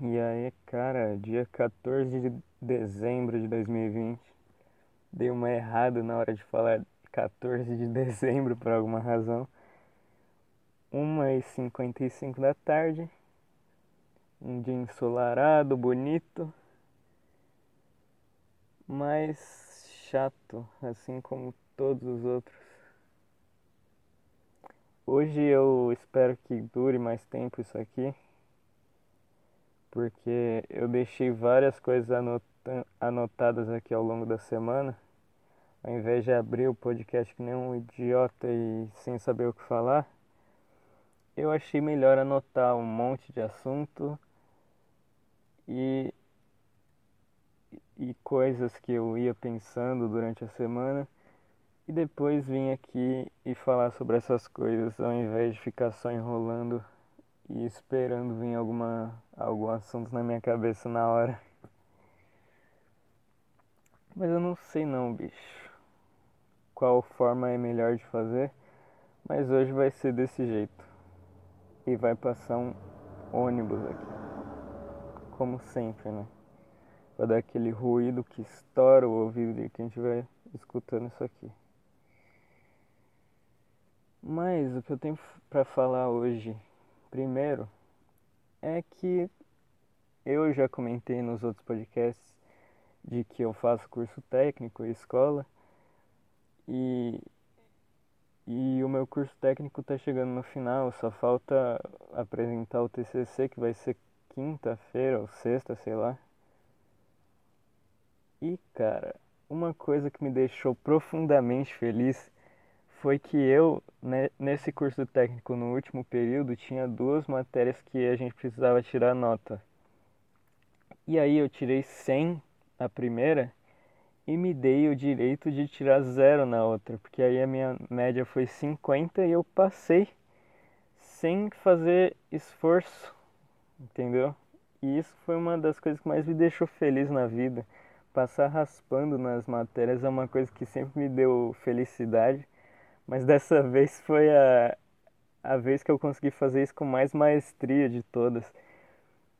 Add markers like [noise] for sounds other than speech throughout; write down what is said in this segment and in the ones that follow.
E aí, cara, dia 14 de dezembro de 2020. Dei uma errada na hora de falar 14 de dezembro por alguma razão. 1h55 da tarde. Um dia ensolarado, bonito. Mas chato, assim como todos os outros. Hoje eu espero que dure mais tempo isso aqui porque eu deixei várias coisas anotadas aqui ao longo da semana. Ao invés de abrir o podcast que nem um idiota e sem saber o que falar, eu achei melhor anotar um monte de assunto e, e coisas que eu ia pensando durante a semana e depois vim aqui e falar sobre essas coisas ao invés de ficar só enrolando e esperando vir alguma, algum assunto na minha cabeça na hora. Mas eu não sei não, bicho. Qual forma é melhor de fazer, mas hoje vai ser desse jeito. E vai passar um ônibus aqui. Como sempre, né? Vai dar aquele ruído que estoura o ouvido de quem estiver escutando isso aqui. Mas o que eu tenho para falar hoje Primeiro, é que eu já comentei nos outros podcasts de que eu faço curso técnico e escola e, e o meu curso técnico está chegando no final, só falta apresentar o TCC que vai ser quinta-feira ou sexta, sei lá. E cara, uma coisa que me deixou profundamente feliz foi que eu, né, nesse curso técnico no último período, tinha duas matérias que a gente precisava tirar nota. E aí eu tirei 100 na primeira e me dei o direito de tirar zero na outra, porque aí a minha média foi 50 e eu passei sem fazer esforço, entendeu? E isso foi uma das coisas que mais me deixou feliz na vida. Passar raspando nas matérias é uma coisa que sempre me deu felicidade mas dessa [laughs] vez foi a, a vez que eu consegui fazer isso com mais maestria de todas.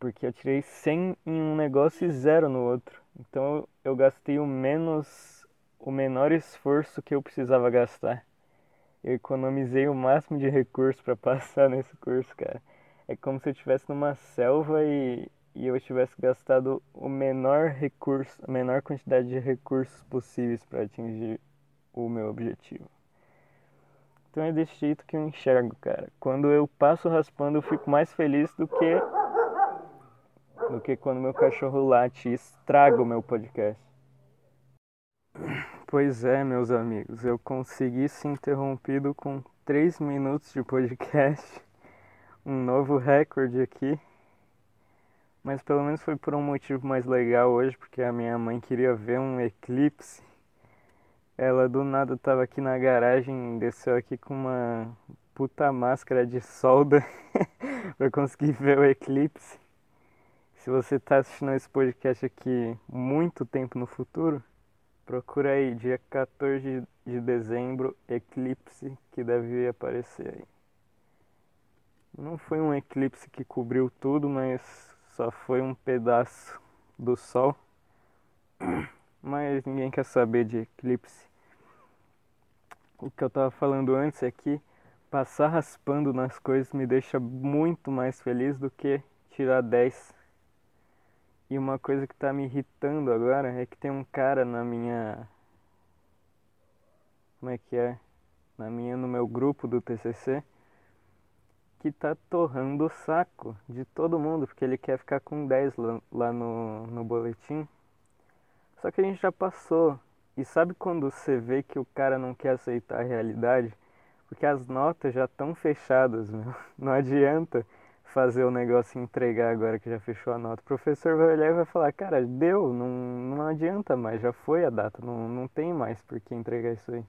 Porque eu tirei 100 em um negócio e zero no outro. Então eu gastei o menos, o menor esforço que eu precisava gastar. Eu economizei o máximo de recursos para [laughs] passar nesse curso, cara. É como se eu estivesse numa selva e, e eu tivesse gastado o menor recurso, a menor quantidade de recursos possíveis para atingir o meu objetivo. Então é desse jeito que eu enxergo, cara. Quando eu passo raspando, eu fico mais feliz do que do que quando meu cachorro late e estraga o meu podcast. Pois é, meus amigos, eu consegui ser interrompido com 3 minutos de podcast. Um novo recorde aqui. Mas pelo menos foi por um motivo mais legal hoje, porque a minha mãe queria ver um eclipse ela do nada tava aqui na garagem, desceu aqui com uma puta máscara de solda [laughs] para conseguir ver o eclipse. Se você tá assistindo esse podcast aqui muito tempo no futuro, procura aí, dia 14 de dezembro, eclipse que deve aparecer aí. Não foi um eclipse que cobriu tudo, mas só foi um pedaço do sol. [clears throat] Mas ninguém quer saber de eclipse o que eu estava falando antes é que passar raspando nas coisas me deixa muito mais feliz do que tirar 10. E uma coisa que está me irritando agora é que tem um cara na minha. Como é que é? Na minha, no meu grupo do TCC que tá torrando o saco de todo mundo, porque ele quer ficar com 10 lá, lá no, no boletim. Só que a gente já passou e sabe quando você vê que o cara não quer aceitar a realidade? Porque as notas já estão fechadas, meu. [laughs] Não adianta fazer o negócio entregar agora que já fechou a nota. O professor vai olhar e vai falar, cara, deu, não, não adianta mais, já foi a data, não, não tem mais por que entregar isso aí.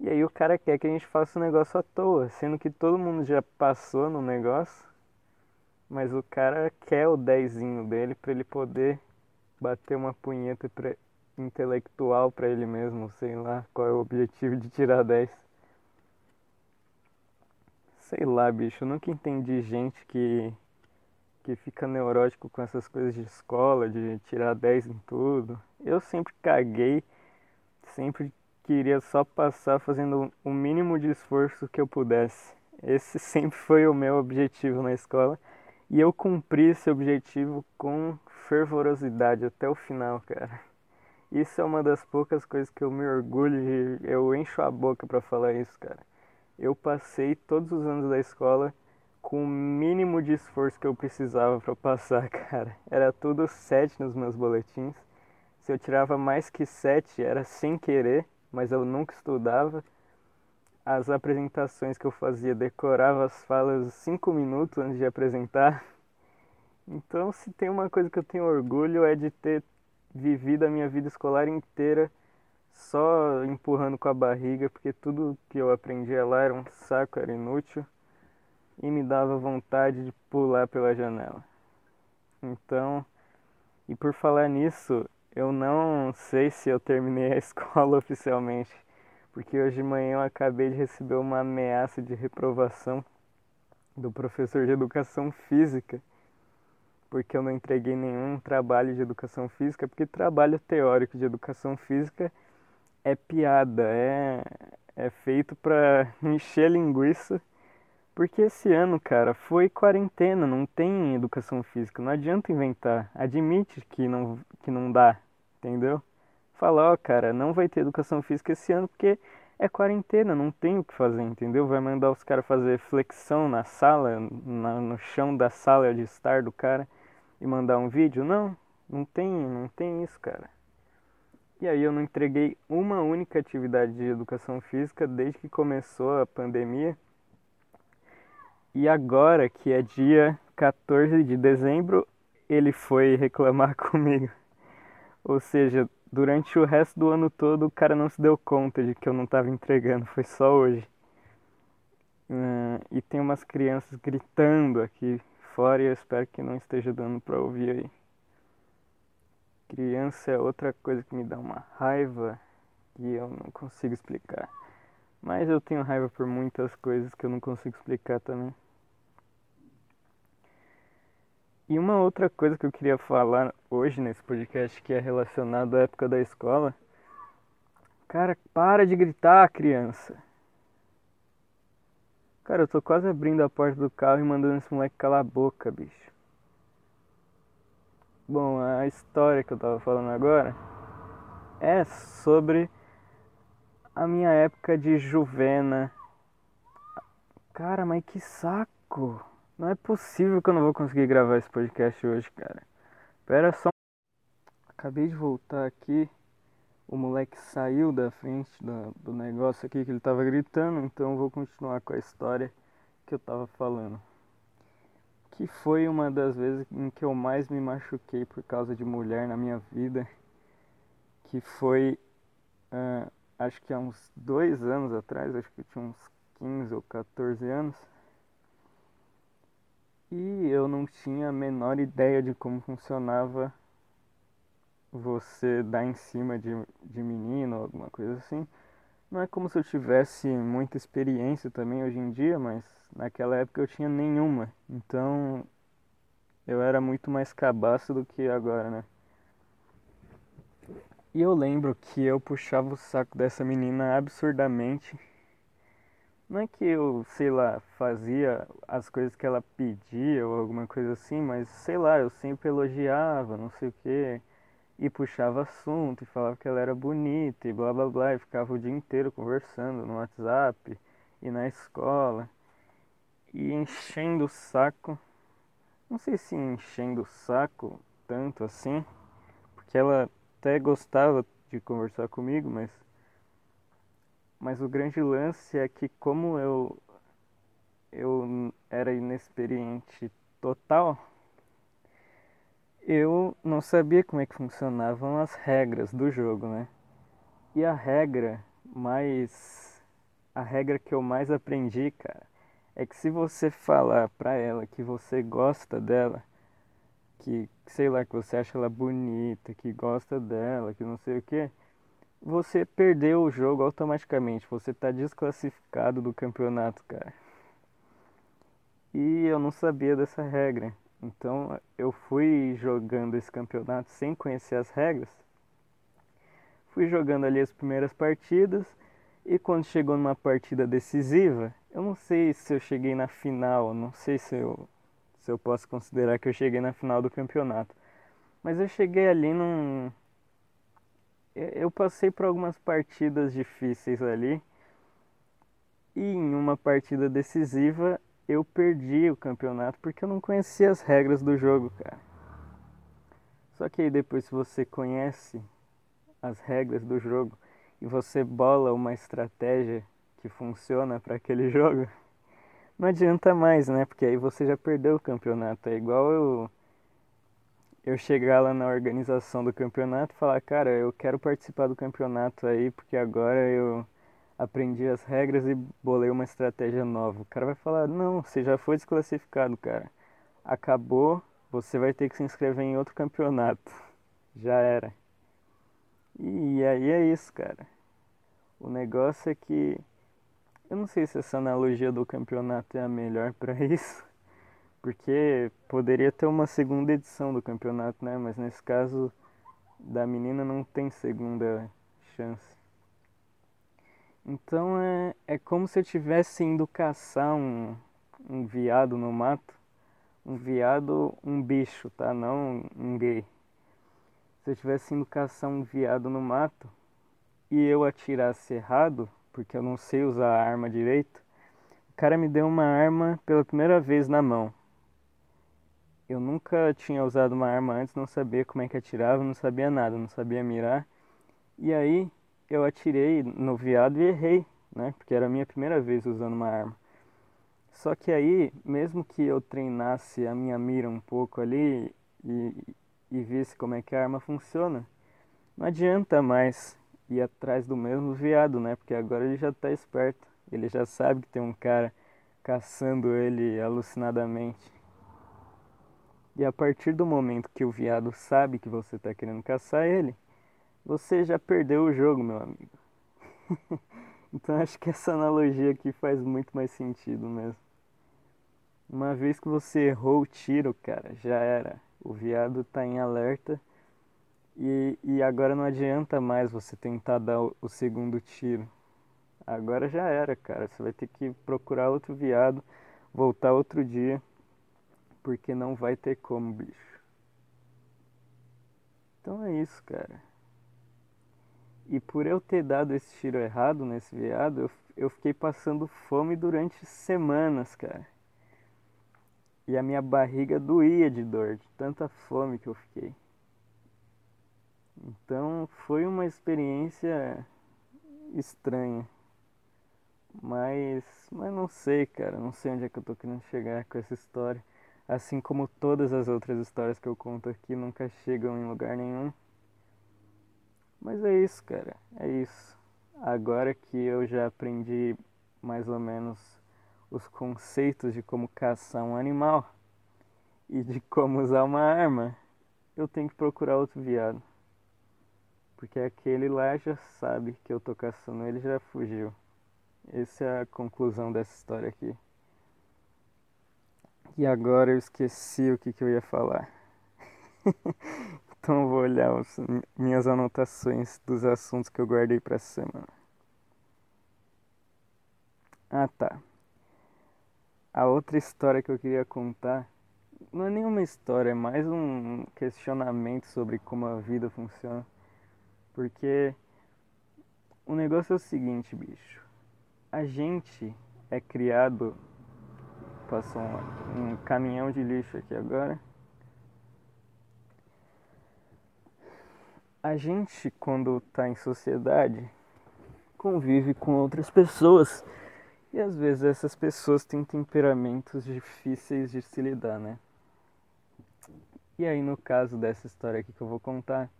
E aí o cara quer que a gente faça o negócio à toa, sendo que todo mundo já passou no negócio, mas o cara quer o dezinho dele para ele poder bater uma punheta intelectual para ele mesmo, sei lá qual é o objetivo de tirar 10. Sei lá, bicho, eu nunca entendi gente que, que fica neurótico com essas coisas de escola, de tirar 10 em tudo. Eu sempre caguei, sempre queria só passar fazendo o mínimo de esforço que eu pudesse. Esse [laughs] sempre foi o meu objetivo na escola e eu cumpri esse objetivo com fervorosidade até o final, cara. Isso é uma das poucas coisas que eu me orgulho de. Eu encho a boca para falar isso, cara. Eu passei todos os anos da escola com o mínimo de esforço que eu precisava para passar, [laughs] cara. Era tudo sete nos meus boletins. Se eu tirava mais que sete, era sem querer, mas eu nunca estudava. As apresentações que eu fazia, decorava as falas cinco minutos antes de apresentar. [laughs] Então, se tem uma coisa que eu tenho orgulho é de ter vivido a minha vida escolar inteira só empurrando com a barriga, porque tudo que eu aprendia lá era um saco, era inútil e me dava vontade de pular pela janela. Então, e por falar nisso, eu não sei se eu terminei [laughs] a escola oficialmente, porque hoje de manhã eu acabei de receber uma ameaça de reprovação do professor de educação física porque eu não entreguei nenhum trabalho de educação física, porque trabalho teórico de educação física é piada, é, é feito para [laughs] encher linguiça. Porque esse ano, cara, foi quarentena, não tem educação física, não adianta inventar. Admite que não, que não dá, entendeu? Fala, ó, cara, não vai ter educação física esse ano porque é quarentena, não tem o que fazer, entendeu? Vai mandar os caras fazer flexão na sala, na, no chão da sala de estar do cara e mandar um vídeo? Não, não tem, não tem isso, cara. E aí eu não entreguei uma única atividade de educação física desde que começou a pandemia. E agora, que é dia 14 de dezembro, ele foi [laughs] reclamar comigo. Ou seja, durante o resto do ano todo o cara não se deu conta de que eu não estava entregando, foi só hoje. Uh, e tem umas crianças gritando aqui fora e eu espero que não esteja dando para ouvir aí. Criança é outra coisa que me dá uma raiva que eu não consigo explicar. Mas eu tenho raiva por muitas coisas que eu não consigo explicar também. E uma outra coisa que eu queria falar hoje nesse podcast que é relacionado à época da escola. Cara, para de gritar, criança. Cara, eu tô quase abrindo a porta do carro e mandando esse moleque calar a boca, bicho. Bom, a história que eu tava falando agora é sobre a minha época de juvena. Cara, mas que saco! Não é possível que eu não vou conseguir gravar esse podcast hoje, cara. Pera só. Acabei de voltar aqui o moleque saiu da frente do, do negócio aqui que ele tava gritando, então vou continuar com a história que eu tava falando. Que foi uma das vezes em que eu mais me machuquei por causa de mulher na minha vida. Que foi, uh, acho que há uns dois anos atrás, acho que eu tinha uns 15 ou 14 anos. E eu não tinha a menor ideia de como funcionava você dar em cima de, de menino alguma coisa assim. Não é como se eu tivesse muita experiência também hoje em dia, mas naquela época eu tinha nenhuma. Então eu era muito mais cabaço do que agora, né? E eu lembro que eu puxava o saco dessa menina absurdamente. Não é que eu, sei lá, fazia as coisas que ela pedia ou alguma coisa assim, mas sei lá, eu sempre elogiava, não sei o quê e puxava assunto e falava que ela era bonita e blá blá blá e ficava o dia inteiro conversando no WhatsApp e na escola e enchendo o saco. Não sei se enchendo o saco tanto assim, porque ela até gostava de conversar comigo, mas mas o grande lance é que como eu eu era inexperiente total, eu não sabia como é que funcionavam as regras do jogo, né? E a regra mais a regra que eu mais aprendi, cara, é que se você falar pra ela que você gosta dela, que sei lá, que você acha ela bonita, que gosta dela, que não sei o que, você perdeu o jogo automaticamente, você tá desclassificado do campeonato, cara. E eu não sabia dessa regra. Então eu fui jogando esse campeonato sem conhecer as regras. Fui jogando ali as primeiras partidas e quando chegou numa partida decisiva, eu não sei se eu cheguei na final, não sei se eu, se eu posso considerar que eu cheguei na final do campeonato. Mas eu cheguei ali num. Eu passei por algumas partidas difíceis ali. E em uma partida decisiva eu perdi o campeonato porque eu não conhecia as regras do jogo, cara. Só que aí depois se você conhece as regras do jogo e você bola uma estratégia que funciona para aquele [laughs] jogo, não adianta mais, né? Porque aí você já perdeu o campeonato. É igual eu eu chegar lá na organização do campeonato e falar, cara, eu quero participar do campeonato aí porque agora eu aprendi as regras e bolei uma estratégia nova. O cara vai falar: Não, você já foi desclassificado, cara. Acabou, você vai ter que se inscrever em outro campeonato. [laughs] Já era. E aí é isso, cara. O negócio é que. Eu não sei se essa analogia do campeonato é a melhor para [laughs] isso. Porque poderia ter uma segunda edição do campeonato, né? Mas nesse caso da menina não tem segunda chance. Então é, é como se eu estivesse indo caçar um, um viado no mato. Um viado, um bicho, tá? Não um gay. Se eu estivesse indo caçar um viado no mato e eu atirasse errado, porque eu não sei usar a arma direito, o cara me deu uma arma pela primeira vez na mão. Eu nunca tinha usado uma arma antes, não sabia como é que atirava, não sabia nada, não sabia mirar. E aí eu atirei no viado e errei, né? Porque era a minha primeira vez usando uma arma. Só que aí, mesmo que eu treinasse a minha mira um pouco ali e, e visse como é que a arma funciona, não adianta mais ir atrás do mesmo viado, né? Porque agora ele já está esperto. Ele já sabe que tem um cara caçando ele alucinadamente. E a partir do momento que o viado sabe que você está querendo caçar ele, você já perdeu o jogo, meu amigo. [laughs] então acho que essa analogia aqui faz muito mais sentido mesmo. Uma vez que você errou o tiro, cara, já era. O viado tá em alerta e, e agora não adianta mais você tentar dar o, o segundo tiro. Agora já era, cara. Você vai ter que procurar outro viado, voltar outro dia, porque não vai ter como, bicho. Então é isso, cara. E por eu ter dado esse tiro errado nesse veado, eu, eu fiquei passando fome durante semanas, cara. E a minha barriga doía de dor, de tanta fome que eu fiquei. Então foi uma experiência estranha. Mas, mas não sei, cara, não sei onde é que eu tô querendo chegar com essa história. Assim como todas as outras histórias que eu conto aqui nunca chegam em lugar nenhum. Mas é isso, cara. É isso. Agora que eu já aprendi mais ou menos os conceitos de como caçar um animal e de como usar uma arma, eu tenho que procurar outro viado. Porque aquele lá já sabe que eu tô caçando ele já fugiu. Essa é a conclusão dessa história aqui. E agora eu esqueci o que, que eu ia falar. [laughs] Então vou olhar os, minhas anotações dos assuntos que eu guardei para semana. Ah tá. A outra história que eu queria contar não é nenhuma história, é mais um questionamento sobre como a vida funciona. Porque o negócio é o seguinte, bicho. A gente é criado. Passou um, um caminhão de lixo aqui agora. A gente, quando está em sociedade, convive com outras pessoas e às vezes essas pessoas têm temperamentos difíceis de se lidar, né? E aí, no caso dessa história aqui que eu vou contar,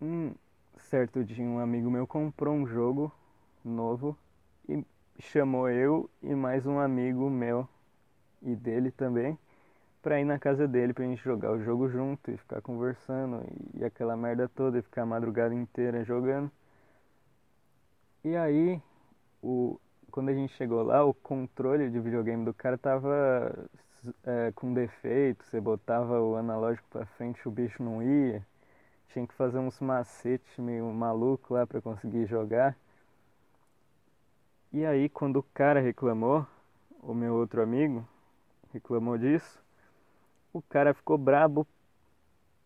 um certo dia um amigo meu comprou um jogo novo e chamou eu e mais um amigo meu e dele também pra ir na casa dele pra gente jogar o jogo junto e ficar conversando e, aquela merda toda e ficar a madrugada inteira jogando. E aí, o, quando a gente chegou lá, o controle de videogame do cara tava é, com defeito, você botava o analógico para frente o bicho não ia. Tinha que fazer uns macetes meio maluco lá para conseguir jogar. E aí quando o cara reclamou, o meu outro amigo reclamou disso, o cara ficou brabo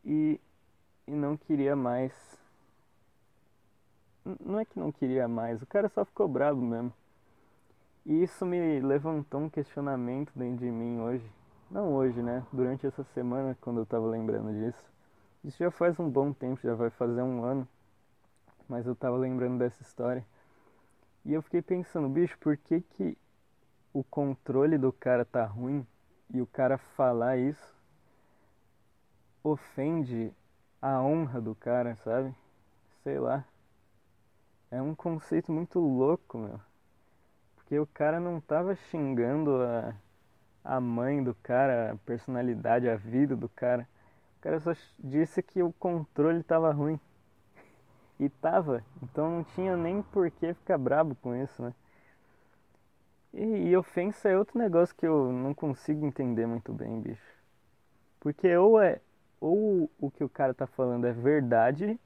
e, e não queria mais. Não é que não queria mais, o cara só ficou brabo mesmo. E isso me levantou um questionamento dentro de mim hoje. Não hoje, né? Durante essa semana, quando eu tava lembrando disso. Isso já faz um bom tempo, já vai fazer um ano. Mas eu tava lembrando dessa história. E eu fiquei pensando, bicho, por que que o controle do cara tá ruim e o cara falar isso ofende a honra do cara, sabe? Sei lá. É um conceito muito louco, meu. Porque o cara não tava xingando a, a mãe do cara, a personalidade, a vida do cara. O cara só disse que o controle tava ruim. [laughs] E tava. Então não tinha nem por que ficar brabo com isso, né? E, e ofensa é outro negócio que eu não consigo entender muito bem, bicho. Porque ou é. Ou o que o cara tá falando é verdade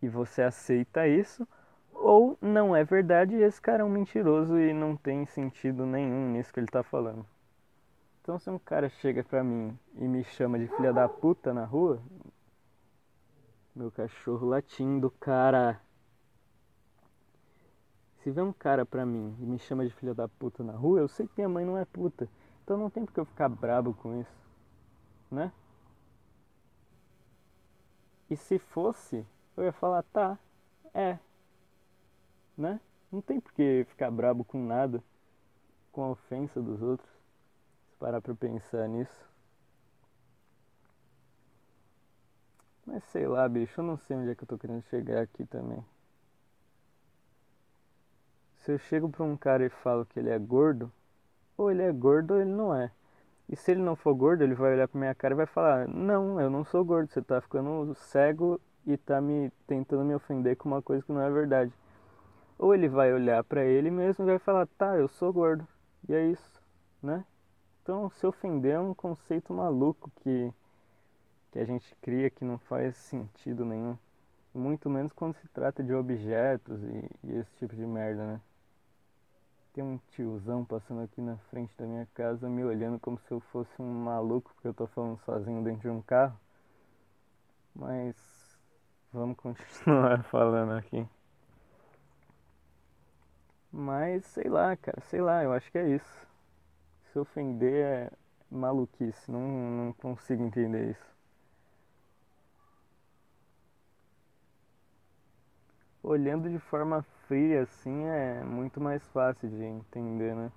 e você aceita isso, ou não é verdade e esse cara é um mentiroso e não tem sentido nenhum nisso que ele tá falando. Então se um cara chega pra mim e me chama de filha da puta na rua, meu cachorro latindo, cara. Se vê um cara pra mim e me chama de filha da puta na rua, eu sei que minha mãe não é puta. Então não tem porque eu ficar brabo com isso, né? E se fosse, eu ia falar, tá, é, né? Não tem por que ficar brabo com nada, com a ofensa dos outros. Se parar pra pensar nisso. Mas sei lá, bicho, eu não sei onde é que eu tô querendo chegar aqui também. Se eu chego pra um cara e falo que ele é gordo, ou ele é gordo ou ele não é. E se ele não for gordo, ele vai olhar pra minha cara e vai falar: Não, eu não sou gordo, você tá ficando cego e tá me tentando me ofender com uma coisa que não é verdade. Ou ele vai olhar para ele mesmo e vai falar, tá, eu sou gordo. E é isso, né? Então se ofender é um conceito maluco que, que a gente cria que não faz sentido nenhum. Muito menos quando se trata de objetos e, e esse tipo de merda, né? Tem um tiozão passando aqui na frente da minha casa me olhando como se eu fosse um maluco porque eu tô falando sozinho dentro de um carro. Mas vamos continuar [laughs] falando aqui. Mas sei lá, cara, sei lá, eu acho que é isso. Se ofender é maluquice, não, não consigo entender isso. Olhando de forma fria assim é muito mais fácil de entender, né?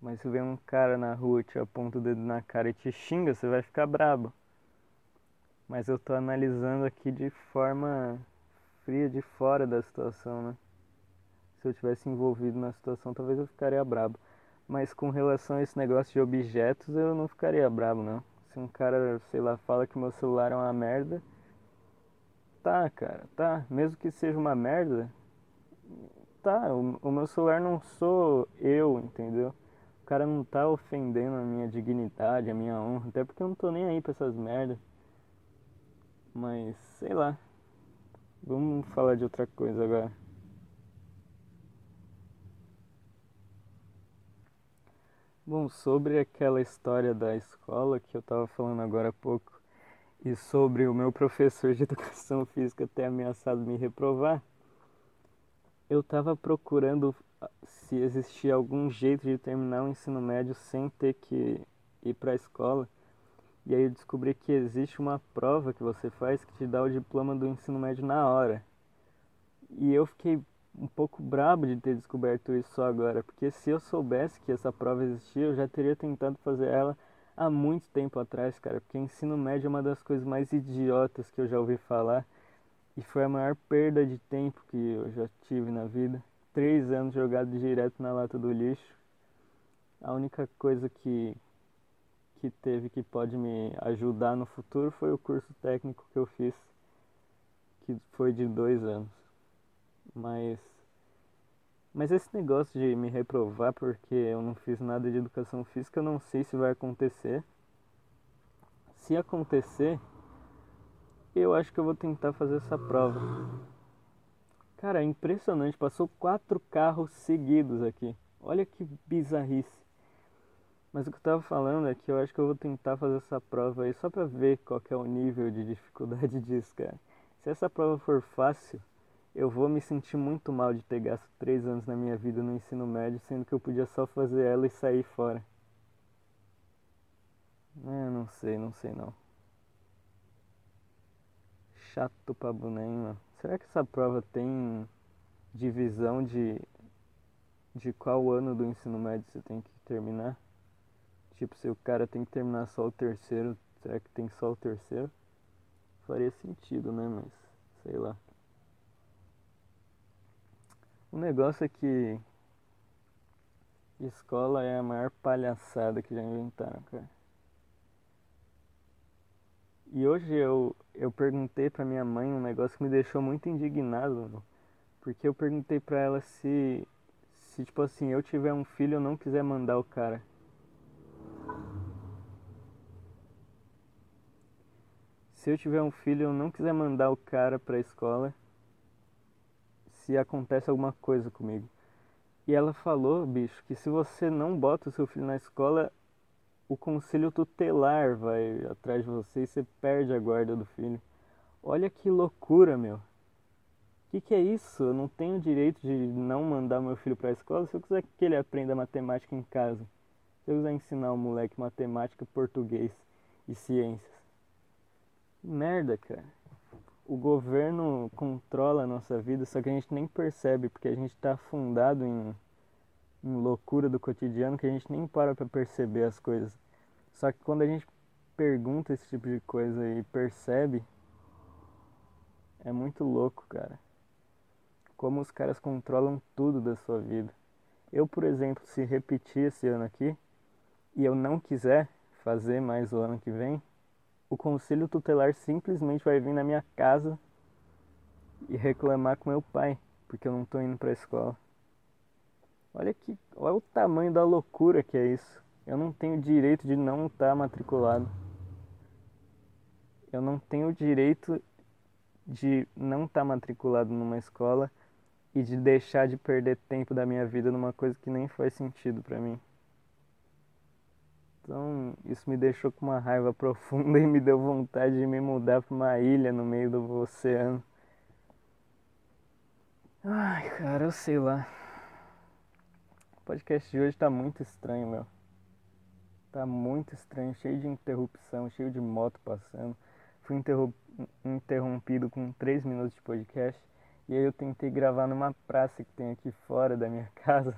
Mas se vem um cara na rua, te aponta o dedo na cara e te xinga, você vai ficar brabo. Mas eu tô analisando aqui de forma fria, de fora da situação, né? se eu tivesse envolvido na situação, talvez eu ficaria brabo. Mas com relação a esse negócio de objetos, eu não ficaria brabo, não. Se um cara, sei lá, fala que meu celular é uma merda, tá, cara, tá. Mesmo que seja uma merda, tá. O, o meu celular não sou eu, entendeu? O cara não tá ofendendo a minha dignidade, a minha honra, até porque eu não tô nem aí pra essas merdas. Mas, sei lá. Vamos falar de outra coisa agora. Bom, sobre aquela história da escola que eu estava falando agora há pouco e sobre o meu professor de [laughs] educação física ter ameaçado me reprovar, eu estava procurando se existia algum jeito de terminar o ensino médio sem ter que ir para a escola. E aí eu descobri que existe uma prova que você faz que te dá o diploma do ensino médio na hora. E eu fiquei um pouco brabo de ter descoberto isso só agora, porque se eu soubesse que essa prova existia, eu já teria tentado fazer ela há muito tempo atrás, cara, porque ensino médio é uma das coisas mais idiotas que eu já ouvi falar e foi a maior perda de tempo que eu já tive na vida. Três anos jogado direto na lata do lixo. A única coisa que, que teve que pode me ajudar no futuro foi o curso técnico que eu fiz, que foi de dois anos. Mas Mas esse negócio de me reprovar porque eu não fiz nada de educação física, eu não sei se vai acontecer. Se acontecer, eu acho que eu vou tentar fazer essa prova. Cara, é impressionante, passou quatro carros seguidos aqui. Olha que bizarrice. Mas o que eu tava falando é que eu acho que eu vou tentar fazer essa prova aí só pra ver qual é o nível de dificuldade [laughs] disso, cara. Se essa prova for fácil, eu vou me sentir muito mal de ter gasto três anos na minha vida no ensino médio, sendo que eu podia só fazer ela e sair fora. É, não sei, não sei não. Chato pra mano. Será que essa prova tem divisão de de qual ano do ensino médio você tem que terminar? Tipo, se o cara tem que terminar só o terceiro, será que tem só o terceiro? Faria sentido, né? Mas sei lá. O negócio é que escola é a maior palhaçada que já inventaram, cara. E hoje eu, eu perguntei pra minha mãe um negócio que me deixou muito indignado, mano. Porque eu perguntei pra ela se, se, tipo assim, eu tiver um filho eu não quiser mandar o cara. Se eu tiver um filho eu não quiser mandar o cara pra escola, se acontece alguma coisa comigo. E ela falou, bicho, que se você não bota o seu filho na escola, o conselho tutelar vai atrás de você e você perde a guarda do filho. Olha que loucura, meu. O que, que é isso? Eu não tenho direito de não mandar meu filho para a escola se eu quiser que ele aprenda matemática em casa. Se eu quiser ensinar o moleque matemática, português e ciências. Merda, cara o governo controla a nossa vida, só que a gente nem percebe, porque a gente está afundado em, em loucura do cotidiano que a gente nem para para perceber as coisas. Só que quando a gente pergunta esse tipo de coisa e percebe, é muito louco, cara. Como os caras controlam tudo da sua vida. Eu, por exemplo, se repetir esse ano aqui e eu não quiser fazer mais o ano que vem, o conselho tutelar simplesmente vai vir na minha casa e reclamar com meu pai, porque eu não estou indo para a escola. Olha que, olha o tamanho da loucura que é isso. Eu não tenho direito de não estar tá matriculado. Eu não tenho direito de não estar tá matriculado numa escola e de deixar de perder tempo da minha vida numa coisa que nem faz sentido para mim. Então isso me deixou com uma raiva [laughs] profunda e me deu vontade de me mudar para uma ilha no meio do oceano. Ai, cara, eu sei lá. O podcast de hoje tá muito estranho, meu. Tá muito estranho, cheio de interrupção, cheio de moto passando. Fui interrompido com 3 minutos de podcast. E aí eu tentei gravar numa praça que tem aqui fora da minha [laughs] casa.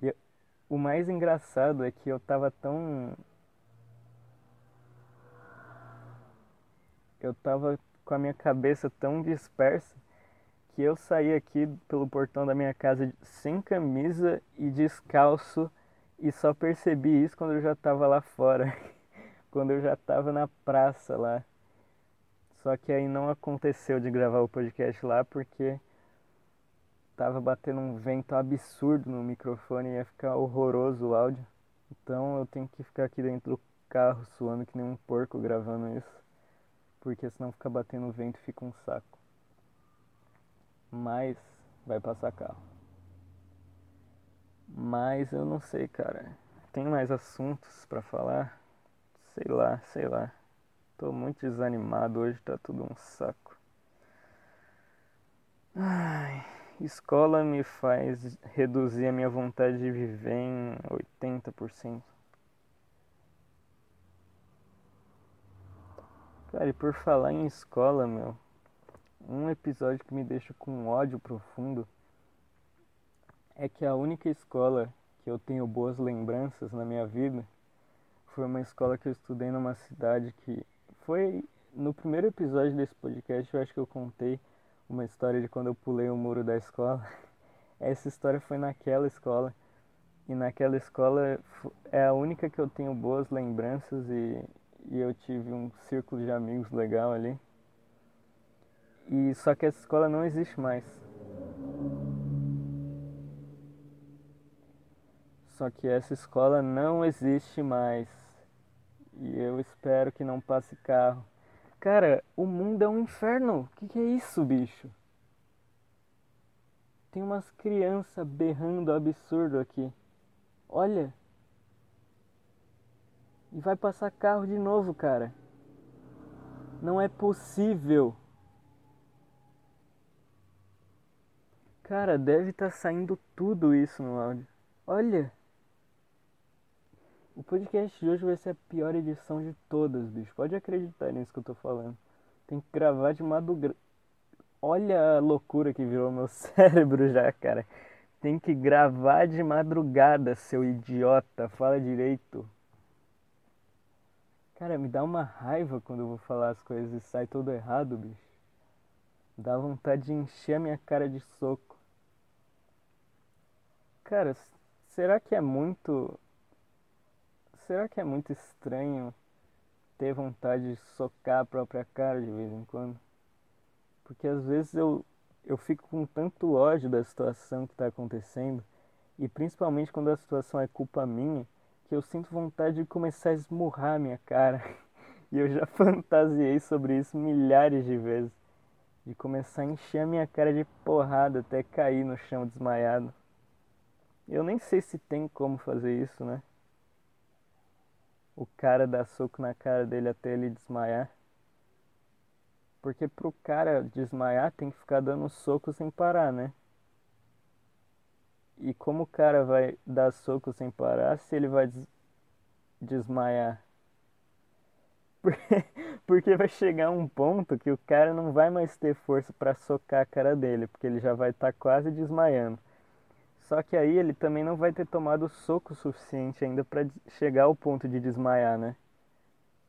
E eu, o mais engraçado é que eu tava tão. Eu tava com a minha cabeça tão dispersa que eu saí aqui pelo portão da minha casa sem camisa e descalço e só percebi isso quando eu já tava lá fora, [laughs] quando eu já tava na praça lá. Só que aí não aconteceu de gravar o podcast lá porque tava batendo um vento absurdo no microfone e ia ficar horroroso o áudio. Então eu tenho que ficar aqui dentro do carro suando que nem um porco gravando isso. Porque senão fica batendo vento fica um saco. Mas vai passar carro. Mas eu não sei, cara. Tem mais assuntos para falar? Sei lá, sei lá. Tô muito desanimado hoje, tá tudo um saco. Ai. Escola me faz reduzir a minha vontade de viver em 80%. Cara, e por falar em escola, meu, um episódio que me deixa com ódio profundo é que a única escola que eu tenho boas lembranças na minha vida foi uma escola que eu estudei numa cidade que foi no primeiro episódio desse podcast, eu acho que eu contei uma história de quando eu pulei o muro da escola. [laughs] Essa história foi naquela escola. E naquela escola é a única que eu tenho boas lembranças e, e eu tive um círculo de amigos legal ali. E só que essa escola não existe mais. Só que essa escola não existe mais. E eu espero que não passe carro. Cara, o mundo é um inferno. O que, que é isso, bicho? Tem umas crianças berrando absurdo aqui. Olha. E vai passar carro de novo, cara. Não é possível. Cara, deve estar tá saindo tudo isso no áudio. Olha. O podcast de hoje vai ser a pior edição de todas, bicho. Pode acreditar nisso que eu tô falando. Tem que gravar de madrugada. Olha a loucura que virou meu [laughs] cérebro já, cara. Tem que gravar de madrugada, seu idiota. Fala direito. Cara, me dá uma raiva quando eu vou falar as coisas e sai tudo errado, bicho. Dá vontade de encher a minha cara de soco. Cara, será que é muito será que é muito estranho ter vontade de socar a própria cara de vez em quando? Porque às vezes eu, eu fico com tanto ódio da situação que está acontecendo, e principalmente quando a situação é culpa minha, que eu sinto vontade de começar a esmurrar a minha cara. [laughs] E eu já fantasiei sobre isso milhares de vezes. De começar a encher a minha cara de porrada até cair no chão desmaiado. Eu nem sei se tem como fazer isso, né? O cara dá soco na cara dele até ele desmaiar. Porque pro cara desmaiar tem que ficar dando soco sem parar, né? E como o cara vai dar soco sem parar se ele vai des desmaiar? [laughs] Porque, vai chegar um ponto que o cara não vai mais ter força para socar a cara dele, porque ele já vai estar tá quase desmaiando. Só que aí ele também não vai ter tomado soco suficiente ainda para chegar ao ponto de desmaiar, né?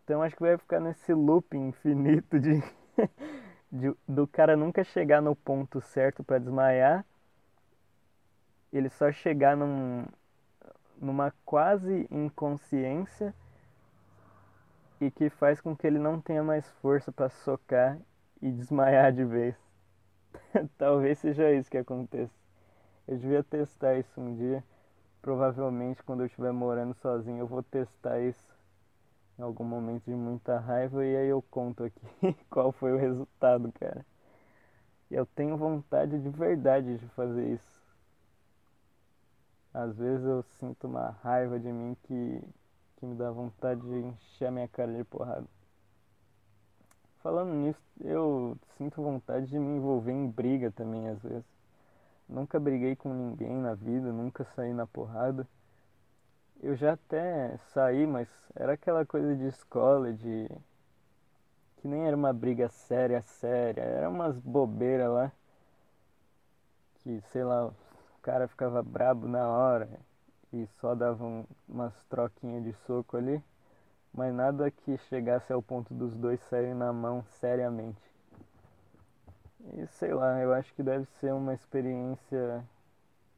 Então acho que vai ficar nesse loop infinito de, [laughs] de do cara nunca chegar no ponto certo para desmaiar, ele só chegar num, numa quase inconsciência e que faz com que ele não tenha mais força para socar e desmaiar de vez. [laughs] Talvez seja isso que aconteça. Eu devia testar isso um dia. Provavelmente quando eu estiver morando sozinho eu vou testar isso em algum momento de muita raiva e aí eu conto aqui [laughs] qual foi o resultado, cara. Eu tenho vontade de verdade de fazer isso. Às vezes eu sinto uma raiva de mim que, que me dá vontade de encher a minha cara de porrada. Falando nisso, eu sinto vontade de me envolver em briga também às vezes. Nunca briguei com ninguém na vida, nunca saí na porrada. Eu já até saí, mas era aquela coisa de escola, de. que nem era uma briga séria, séria. Era umas bobeiras lá. Que, sei lá, o cara ficava brabo na hora e só davam umas troquinhas de soco ali. Mas nada que chegasse ao ponto dos dois saírem na mão seriamente. E sei lá, eu acho que deve ser uma experiência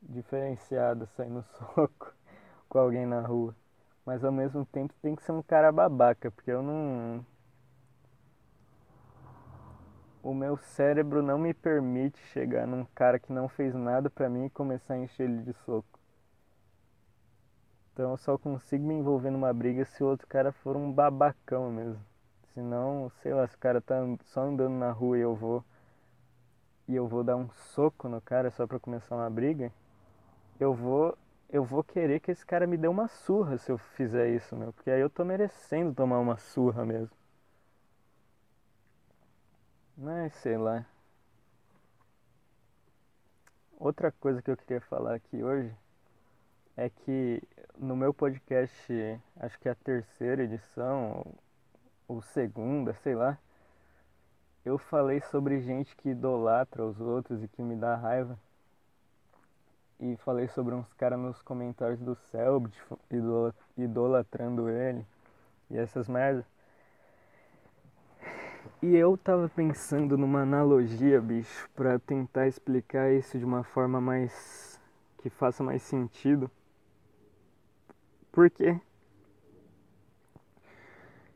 diferenciada sair no [laughs] soco com alguém na rua. Mas ao mesmo tempo tem que ser um cara babaca, porque eu não. O meu cérebro não me permite chegar num cara que não fez nada pra mim e começar a encher ele de soco. Então eu só consigo me envolver numa briga se o outro cara for um babacão mesmo. Senão, sei lá, se o cara tá só andando na rua e eu vou e eu vou dar um soco no cara só pra começar uma briga, eu vou eu vou querer que esse cara me dê uma surra se eu fizer isso, meu, porque aí eu tô merecendo tomar uma surra mesmo. Mas sei lá. Outra coisa que eu queria falar aqui hoje é que no meu podcast, acho que é a terceira edição ou segunda, sei lá, eu falei sobre gente que idolatra os outros e que me dá raiva. E falei sobre uns caras nos comentários do Selbit idolatrando ele e essas merdas. E eu tava pensando numa analogia, bicho, para tentar explicar isso de uma forma mais. que faça mais sentido. Por quê?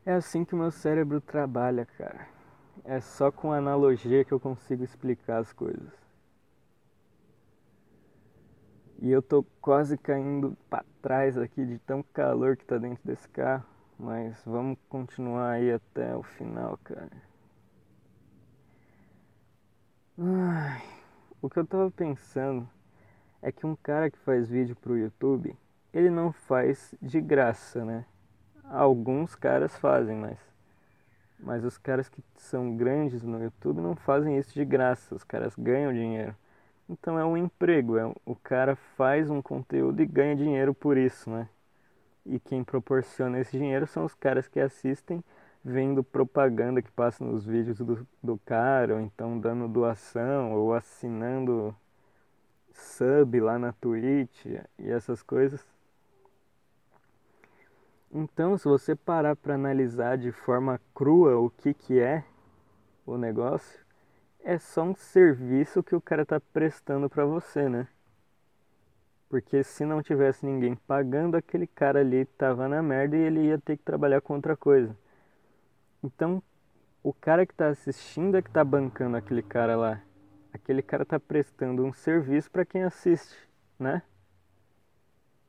É assim que o meu cérebro trabalha, cara. É só com analogia que eu consigo explicar as coisas. E eu tô quase caindo pra trás aqui de tão calor que tá dentro desse carro. Mas vamos continuar aí até o final, cara. Ai, o que eu tava pensando é que um cara que faz vídeo pro YouTube, ele não faz de graça, né? Alguns caras fazem, mas mas os caras que são grandes no YouTube não fazem isso de graça, os caras ganham dinheiro. Então é um emprego, é, o cara faz um conteúdo e ganha dinheiro por isso, né? E quem proporciona esse dinheiro são os caras que assistem vendo propaganda que passa nos vídeos do, do cara, ou então dando doação, ou assinando sub lá na Twitch e essas coisas. Então, se você parar para analisar de forma crua o que, que é o negócio, é só um serviço que o cara está prestando para você, né? Porque se não tivesse ninguém pagando, aquele cara ali tava na merda e ele ia ter que trabalhar com outra coisa. Então, o cara que está assistindo é que está bancando aquele cara lá. Aquele cara está prestando um serviço para quem assiste, né?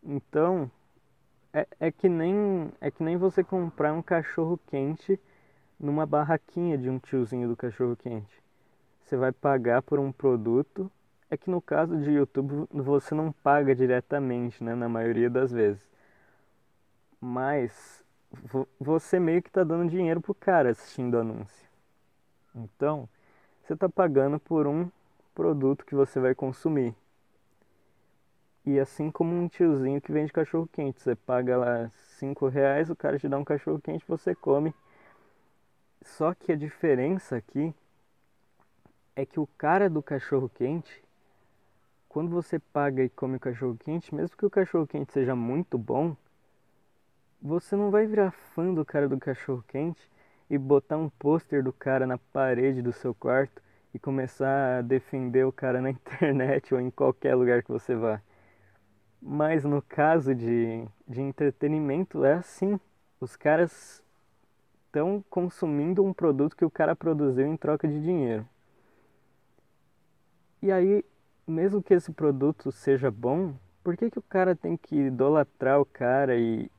Então, é, é, que nem, é que nem você comprar um cachorro quente numa barraquinha de um tiozinho do cachorro quente. Você vai pagar por um produto. É que no caso de YouTube você não paga diretamente, né, na maioria das vezes. Mas você meio que está dando dinheiro pro cara assistindo o anúncio. Então, você está pagando por um produto que você vai consumir. E assim como um tiozinho que vende cachorro quente, você paga lá 5 reais, o cara te dá um cachorro quente, você come. Só que a diferença aqui é que o cara do cachorro quente, quando você paga e come o cachorro quente, mesmo que o cachorro quente seja muito bom, você não vai virar fã do cara do cachorro quente e botar um pôster do cara na parede do seu quarto e começar a defender o cara na [laughs] internet ou em qualquer lugar que você vá. Mas no caso de, de entretenimento é assim. Os caras estão consumindo um produto que o cara produziu em troca de dinheiro. E aí, mesmo que esse produto seja bom, por que, que o cara tem que idolatrar o cara e,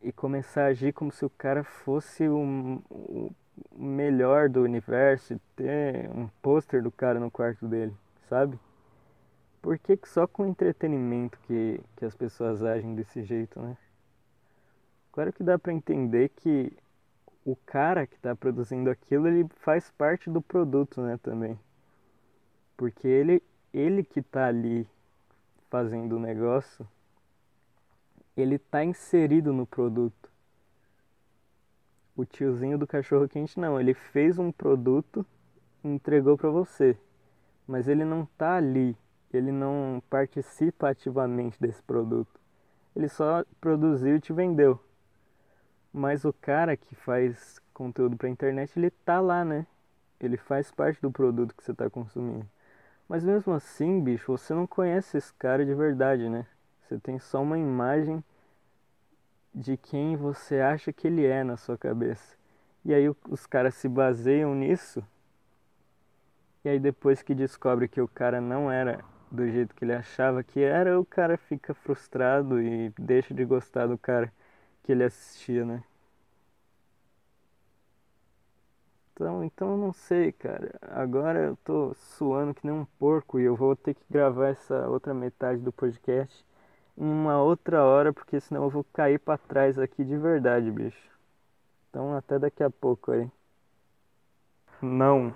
e começar a agir como se o cara fosse o, o melhor do universo ter um pôster do cara no quarto dele, sabe? Por que, que só com entretenimento que, que as pessoas agem desse jeito, né? Claro que dá para entender que o cara que está produzindo aquilo, ele faz parte do produto, né, também. Porque ele, ele que está ali fazendo o negócio, ele está inserido no produto. O tiozinho do cachorro quente não, ele fez um produto e entregou para você, mas ele não está ali ele não participa ativamente desse produto. Ele só produziu e te vendeu. Mas o cara que faz conteúdo para internet, ele tá lá, né? Ele faz parte do produto que você está consumindo. Mas mesmo assim, bicho, você não conhece esse cara de verdade, né? Você tem só uma imagem de quem você acha que ele é na sua cabeça. E aí os caras se baseiam nisso. E aí depois que descobre que o cara não era do jeito que ele achava que era, o cara fica frustrado e deixa de gostar do cara que ele assistia, né? Então, então eu não sei, cara. Agora eu tô suando que nem um porco e eu vou ter que gravar essa outra metade do podcast em uma outra hora, porque senão eu vou cair para trás aqui de verdade, bicho. Então até daqui a pouco aí. Não.